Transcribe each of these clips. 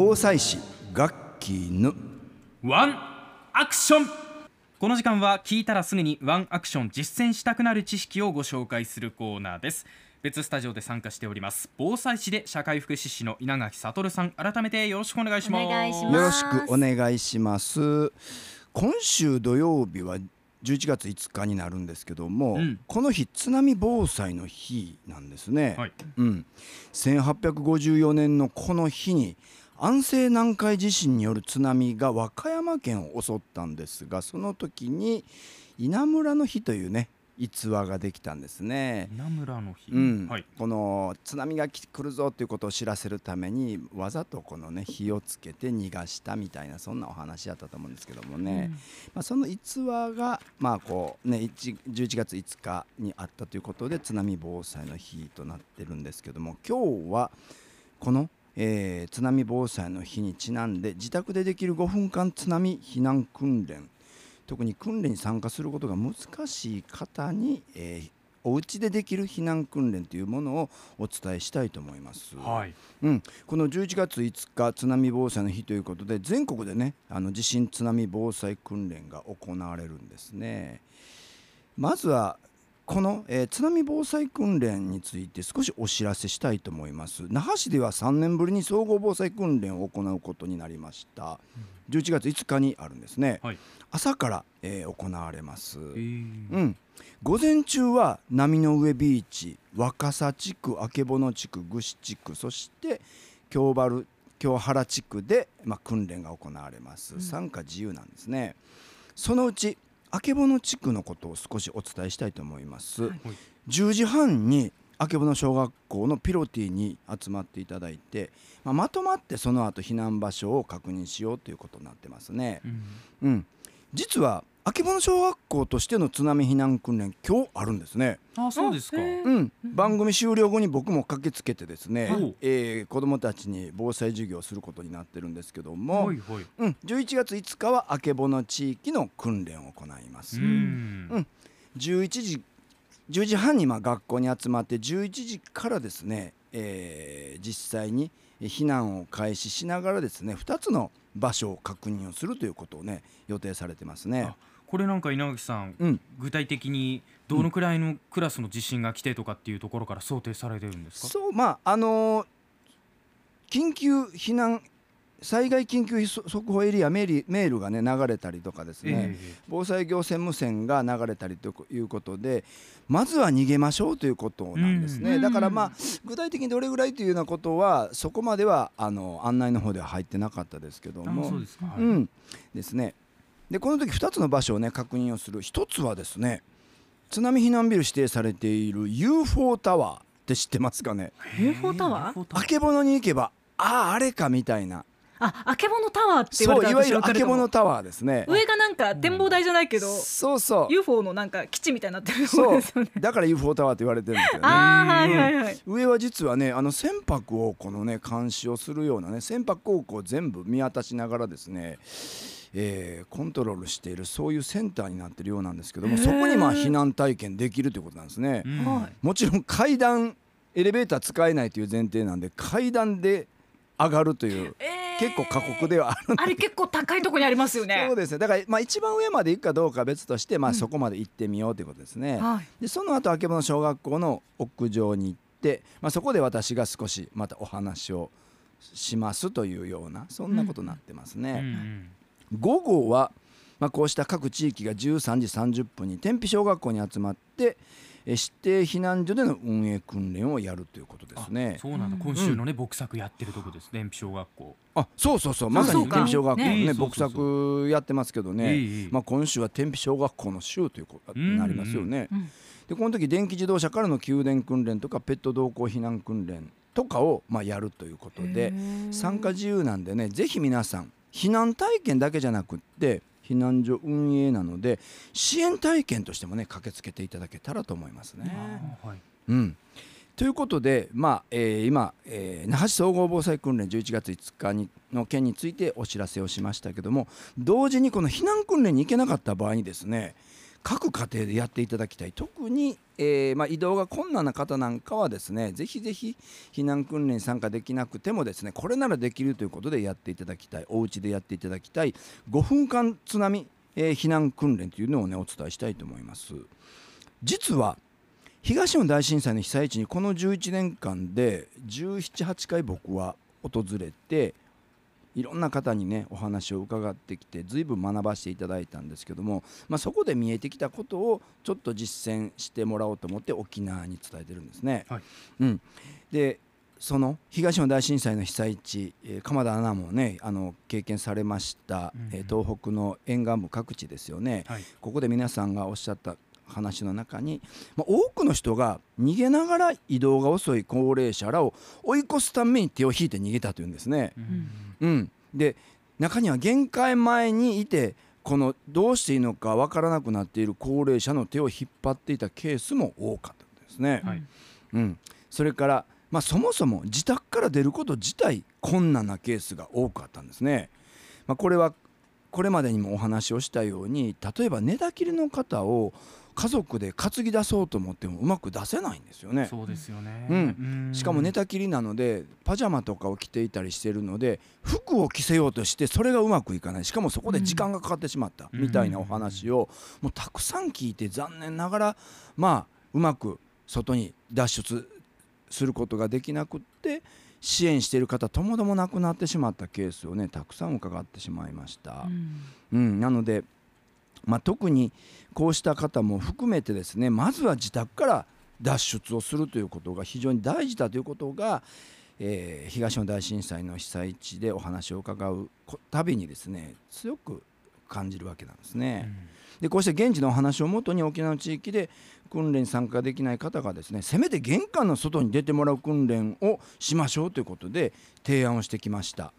防災士ガッキーぬ。ワンアクション。この時間は聞いたらすぐにワンアクション実践したくなる知識をご紹介するコーナーです。別スタジオで参加しております。防災士で社会福祉士の稲垣悟さん。改めてよろしくお願いします。お願いします。よろしくお願いします。今週土曜日は11月5日になるんですけども、うん。この日津波防災の日なんですね、はい。うん、1854年のこの日に安政南海地震による津波が和歌山県を襲ったんですがその時に稲むらの日というね逸話ができたんですね。稲村の日、うん。はい。この津波が来来るぞということを知らせるためにわざとこのね火をつけて逃がしたみたいなそんなお話だったと思うんですけどもね、まあ、その逸話がまあこうね1 11月5日にあったということで津波防災の日となってるんですけども今日はこの、えー津波防災の日にちなんで自宅でできる5分間津波避難訓練特に訓練に参加することが難しい方に、えーお家でできる避難訓練というものをお伝えしたいと思います。はいうん、この11月5日津波防災の日ということで全国でねあの地震津波防災訓練が行われるんですね。まずはこの、えー津波防災訓練について少しお知らせしたいと思います。那覇市では3年ぶりに総合防災訓練を行うことになりました。11月5日にあるんですね、はい。朝から、えー行われます、えー。うん、午前中は波の上ビーチ若狭地区曙地区具志地区そして京原京原地区で、まあ、訓練が行われます、参加自由なんですね。そのうち曙地区のことを少しお伝えしたいと思います、はい。10時半に曙小学校のピロティに集まっていただいて、まあ、まとまってその後避難場所を確認しようということになってますね、うん。うん、実は曙小学校としての津波避難訓練今日あるんですね、あそうですか、うん、番組終了後に僕も駆けつけてですねえー子どもたちに防災授業をすることになってるんですけども、はいはい。うん、11月5日は曙地域の訓練を行います、うん。うん。11時10時半にまあ学校に集まって11時からですね、えー実際に避難を開始しながらですね2つの場所を確認をするということをね予定されてますね。あ。これなんか稲垣さん、うん。具体的にどのくらいのクラスの地震が来てとかっていうところから想定されてるんですか？そうまああのー緊急避難災害緊急速報エリアメールメールがね流れたりとかですね、え防災行政無線が流れたりということでまずは逃げましょうということなんですね、うん。だからまあ具体的にどれぐらいというようなことはそこまではあの案内の方では入ってなかったですけども。そうですか、はい。うん。ですねでこの時2つの場所をね確認をする。1つはですね津波避難ビル指定されている UFO タワーって知ってますかね？UFO タワー？あけぼのに行けばあああれかみたいな。あ、あけぼのタワーって言われたらそういわゆるあけぼのタワーですね。上がなんか展望台じゃないけど、そうそう。UFO のなんか基地みたいになってるそうろですよね。だから UFO タワーって言われてるんですよね。ああ、はいはいはい。上は実はねあの船舶をこのね監視をするようなね船舶航行を全部見渡しながらですね、えーコントロールしているそういうセンターになってるようなんですけどもそこにまあ避難体験できるということなんですね、うんはいもちろん階段エレベーター使えないという前提なんで階段で上がるというえー結構過酷ではあるんあれ結構高いところにありますよねそう。ですねだから、まあ、一番上まで行くかどうかは別として、まあ、うんそこまで行ってみようということですね。はい。でその後曙小学校の屋上に行って、まあ、そこで私が少しまたお話をしますというようなそんなことになってますうんうね。ん午後は、まあ、こうした各地域が13時30分に天日小学校に集まってえ指定避難所での運営訓練をやるということですね。あ。そうなんだ、うん今週のね牧作やってるとこですね小学校。あそうそうそう。まさに天日小学校のね牧作やってますけどね、ええまあ、今週は天日小学校の週ということになりますよね。うんでこの時電気自動車からの給電訓練とかペット同行避難訓練とかをまあやるということで参加自由なんでねぜひ皆さん避難体験だけじゃなくって避難所運営なので支援体験としてもね駆けつけていただけたらと思いますね。あはいうんということで、まあえー今、えー那覇市総合防災訓練11月5日にの件についてお知らせをしましたけども同時にこの避難訓練に行けなかった場合にですね各家庭でやっていただきたい。特に、えーまあ、移動が困難な方なんかはですねぜひぜひ避難訓練に参加できなくてもですねこれならできるということでやっていただきたい。お家でやっていただきたい。5分間津波、えー避難訓練というのをねお伝えしたいと思います。実は東日本大震災の被災地にこの11年間で178回僕は訪れていろんな方にねお話を伺ってきて随分学ばせていただいたんですけども、まあ、そこで見えてきたことをちょっと実践してもらおうと思って沖縄に伝えてるんですね。はいうん、でその東日本大震災の被災地、えー鎌田アナもねあの経験されました、うんうんえー東北の沿岸部各地ですよね。はいここで皆さんがおっしゃった話の中に、まあ、多くの人が逃げながら移動が遅い高齢者らを追い越すために手を引いて逃げたというんですね。うんうん、で中には限界前にいてこのどうしていいのかわからなくなっている高齢者の手を引っ張っていたケースも多かったですね。はいうん、それから、まあ、そもそも自宅から出ること自体困難なケースが多かったんですね。まあ、これはこれまでにもお話をしたように例えば寝たきりの方を家族で担ぎ出そうと思ってもうまく出せないんですよね。そうですよね。うんしかも寝たきりなのでパジャマとかを着ていたりしてるので服を着せようとしてそれがうまくいかないしかもそこで時間がかかってしまったうんみたいなお話をもうたくさん聞いて残念ながらまあうまく外に脱出することができなくって支援している方ともども亡くなってしまったケースをねたくさん伺ってしまいました。うん、なので、まあ、特にこうした方も含めてですねまずは自宅から脱出をするということが非常に大事だということが、えー東日本大震災の被災地でお話を伺うこたびにですね強く感じるわけなんですね。でこうして現地のお話をもとに沖縄の地域で訓練に参加できない方がですねせめて玄関の外に出てもらう訓練をしましょうということで提案をしてきました。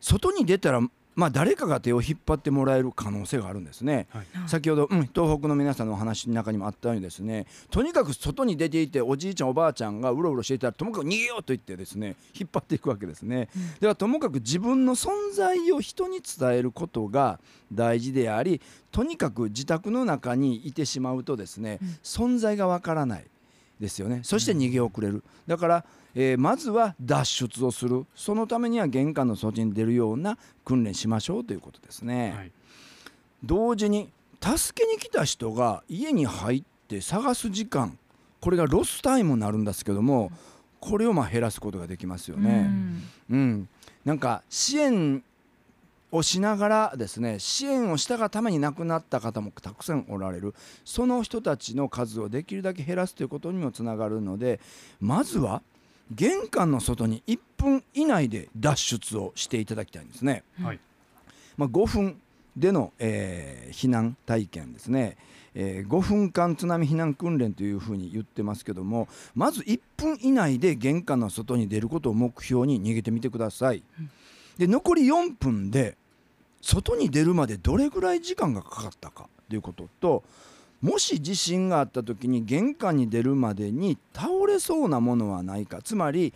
外に出たらまあ誰かが手を引っ張ってもらえる可能性があるんですね。はい。先ほど、うん、東北の皆さんのお話の中にもあったようにですね。とにかく外に出ていておじいちゃんおばあちゃんがうろうろしていたらともかく逃げようと言ってですね 引っ張っていくわけですね、ではともかく自分の存在を人に伝えることが大事でありとにかく自宅の中にいてしまうとですね、存在がわからないですよね。そして逃げ遅れる、だから、えーまずは脱出をする。そのためには玄関の外に出るような訓練しましょうということですね。はい。同時に助けに来た人が家に入って探す時間。これがロスタイムになるんですけどもこれをまあ減らすことができますよね。うん、なんか支援をしながらですね支援をしたがために亡くなった方もたくさんおられるその人たちの数をできるだけ減らすということにもつながるのでまずは玄関の外に1分以内で脱出をしていただきたいんですね。はいまあ、5分での、えー避難体験ですね、えー5分間津波避難訓練というふうに言ってますけどもまず1分以内で玄関の外に出ることを目標に逃げてみてください。で残り4分で外に出るまでどれぐらい時間がかかったかということともし地震があった時に玄関に出るまでに倒れそうなものはないかつまり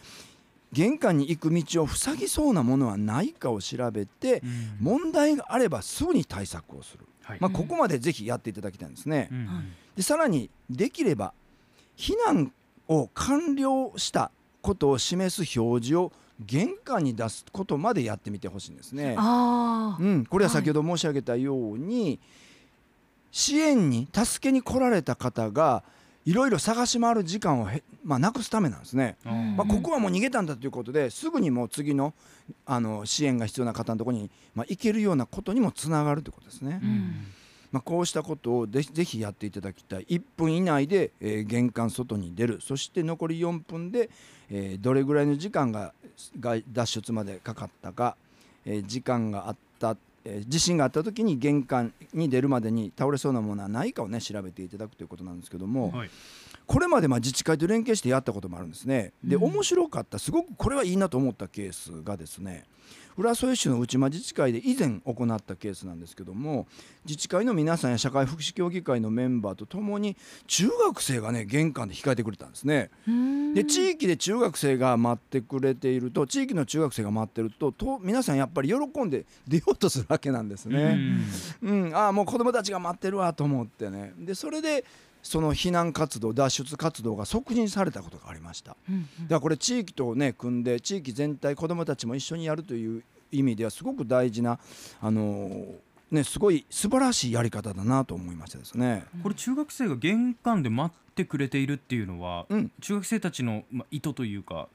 玄関に行く道を塞ぎそうなものはないかを調べてうん。問題があればすぐに対策をする、はい。まあ、ここまでぜひやっていただきたいんですね。うん。でさらにできれば避難を完了したことを示す表示を玄関に出すことまでやってみてほしいんですね。うん、これは先ほど申し上げたように、支援に助けに来られた方がいろいろ探し回る時間をへ、まあ、なくすためなんですね。まあ、ここはもう逃げたんだということですぐにもう次のあの支援が必要な方のところに、まあ、行けるようなことにもつながるということですね。うんまあ、こうしたことをぜひぜひやっていただきたい。1分以内で、えー玄関外に出る。そして残り4分で、えーどれぐらいの時間が脱出までかかったか、えー時間があった、え地震があった時に玄関に出るまでに倒れそうなものはないかをね調べていただくということなんですけども、はい。これまでまあ自治会と連携してやったこともあるんですね。で、うん面白かったすごくこれはいいなと思ったケースがですね浦添市の内間自治会で以前行ったケースなんですけども自治会の皆さんや社会福祉協議会のメンバーとともに中学生がね玄関で控えてくれたんですね。うんで地域で中学生が待ってくれていると地域の中学生が待ってるとと皆さんやっぱり喜んで出ようとするわわけなんですね。うん、ああもう子供たちが待ってるわと思ってねでそれでその避難活動脱出活動が促進されたことがありました。うんうんだからこれ地域とね組んで地域全体子どもたちも一緒にやるという意味ではすごく大事なあのーねすごい素晴らしいやり方だなと思いましたですね。これ中学生が玄関で待ってくれているっていうのは、うん中学生たちのまあ意図というか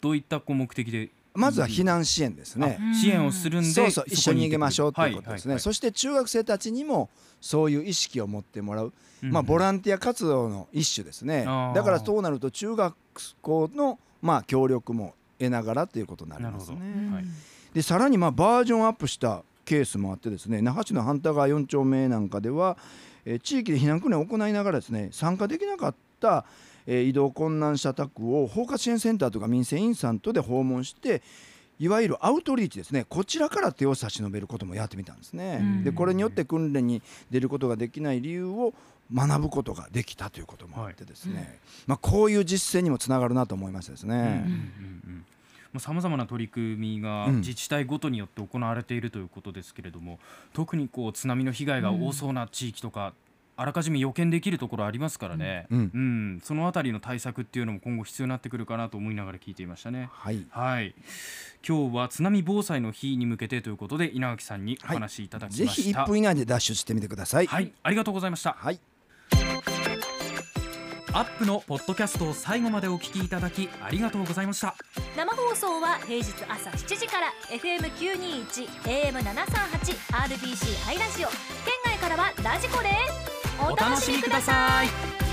どういったこう目的でまずは避難支援ですね。あ支援をするんでそうそうこ一緒に逃げましょうということですね、そして中学生たちにもそういう意識を持ってもらう、まあ、ボンランティア活動の一種ですね。だからそうなると中学校のまあ協力も得ながらということになりますね。はい。でさらにまあバージョンアップしたケースもあってですね那覇市の繁田川4丁目なんかでは、えー地域で避難訓練を行いながらですね参加できなかった、えー移動困難者宅を包括支援センターとか民生委員さんとで訪問していわゆるアウトリーチですね。こちらから手を差し伸べることもやってみたんですね。うん。でこれによって訓練に出ることができない理由を学ぶことができたということもあってですね、まあ、こういう実践にもつながるなと思いましたですね。うんうんうんさまざまな取り組みがうん。自治体ごとによって行われているということですけれども、特にこう津波の被害が多そうな地域とか、あらかじめ予見できるところありますからね、うんうんそのあたりの対策っていうのも今後必要になってくるかなと思いながら聞いていましたね。はいはい、今日は津波防災の日に向けてということで稲垣さんにお話しいただきぜひました。1分以内で脱出してみてください。はい、ありがとうございました。はいアップのポッドキャストを最後までお聞きいただきありがとうございました。生放送は平日朝7時から FM921 AM738 RBC ハイラジオ県外からはラジコですお楽しみください。